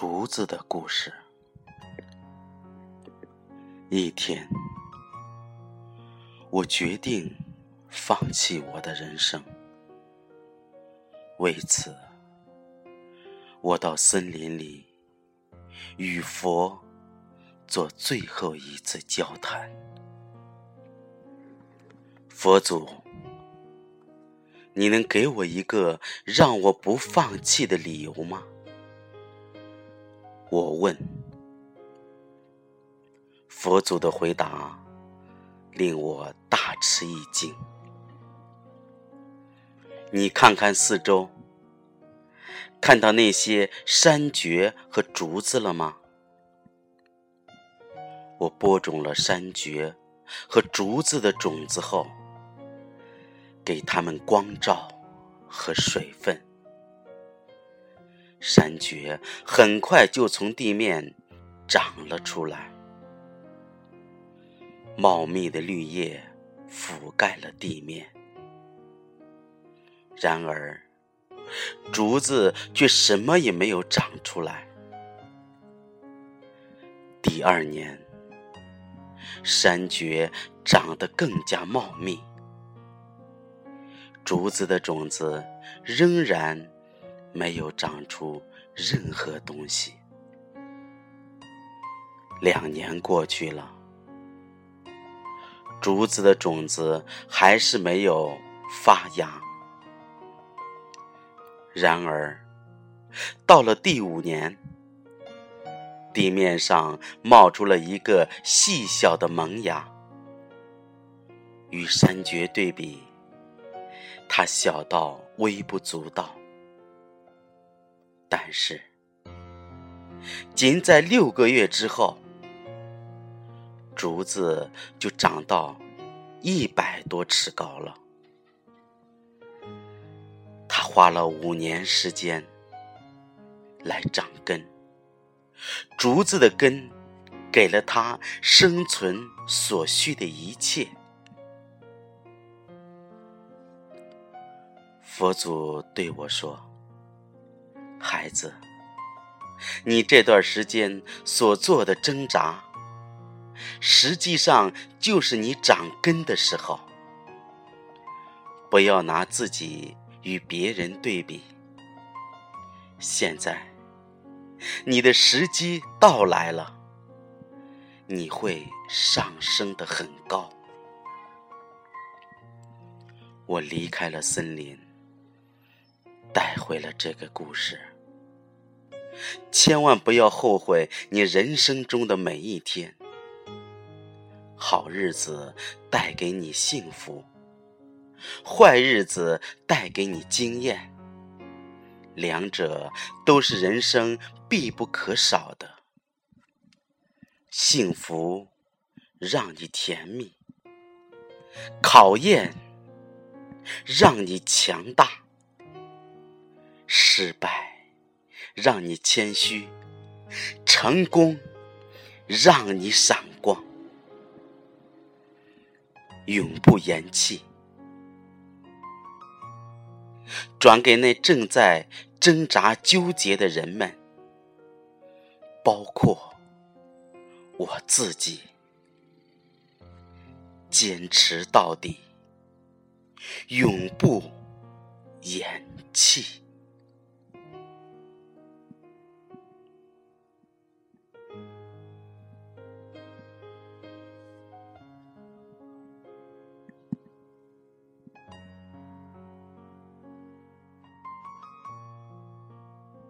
竹子的故事。一天，我决定放弃我的人生。为此，我到森林里与佛做最后一次交谈。佛祖，你能给我一个让我不放弃的理由吗？我问，佛祖的回答令我大吃一惊。你看看四周，看到那些山蕨和竹子了吗？我播种了山蕨和竹子的种子后，给它们光照和水分。山蕨很快就从地面长了出来，茂密的绿叶覆盖了地面。然而，竹子却什么也没有长出来。第二年，山蕨长得更加茂密，竹子的种子仍然。没有长出任何东西。两年过去了，竹子的种子还是没有发芽。然而，到了第五年，地面上冒出了一个细小的萌芽。与山蕨对比，它小到微不足道。但是，仅在六个月之后，竹子就长到一百多尺高了。他花了五年时间来长根，竹子的根给了他生存所需的一切。佛祖对我说。孩子，你这段时间所做的挣扎，实际上就是你长根的时候。不要拿自己与别人对比。现在，你的时机到来了，你会上升的很高。我离开了森林。带回了这个故事，千万不要后悔你人生中的每一天。好日子带给你幸福，坏日子带给你经验，两者都是人生必不可少的。幸福让你甜蜜，考验让你强大。失败让你谦虚，成功让你闪光。永不言弃，转给那正在挣扎纠结的人们，包括我自己。坚持到底，永不言弃。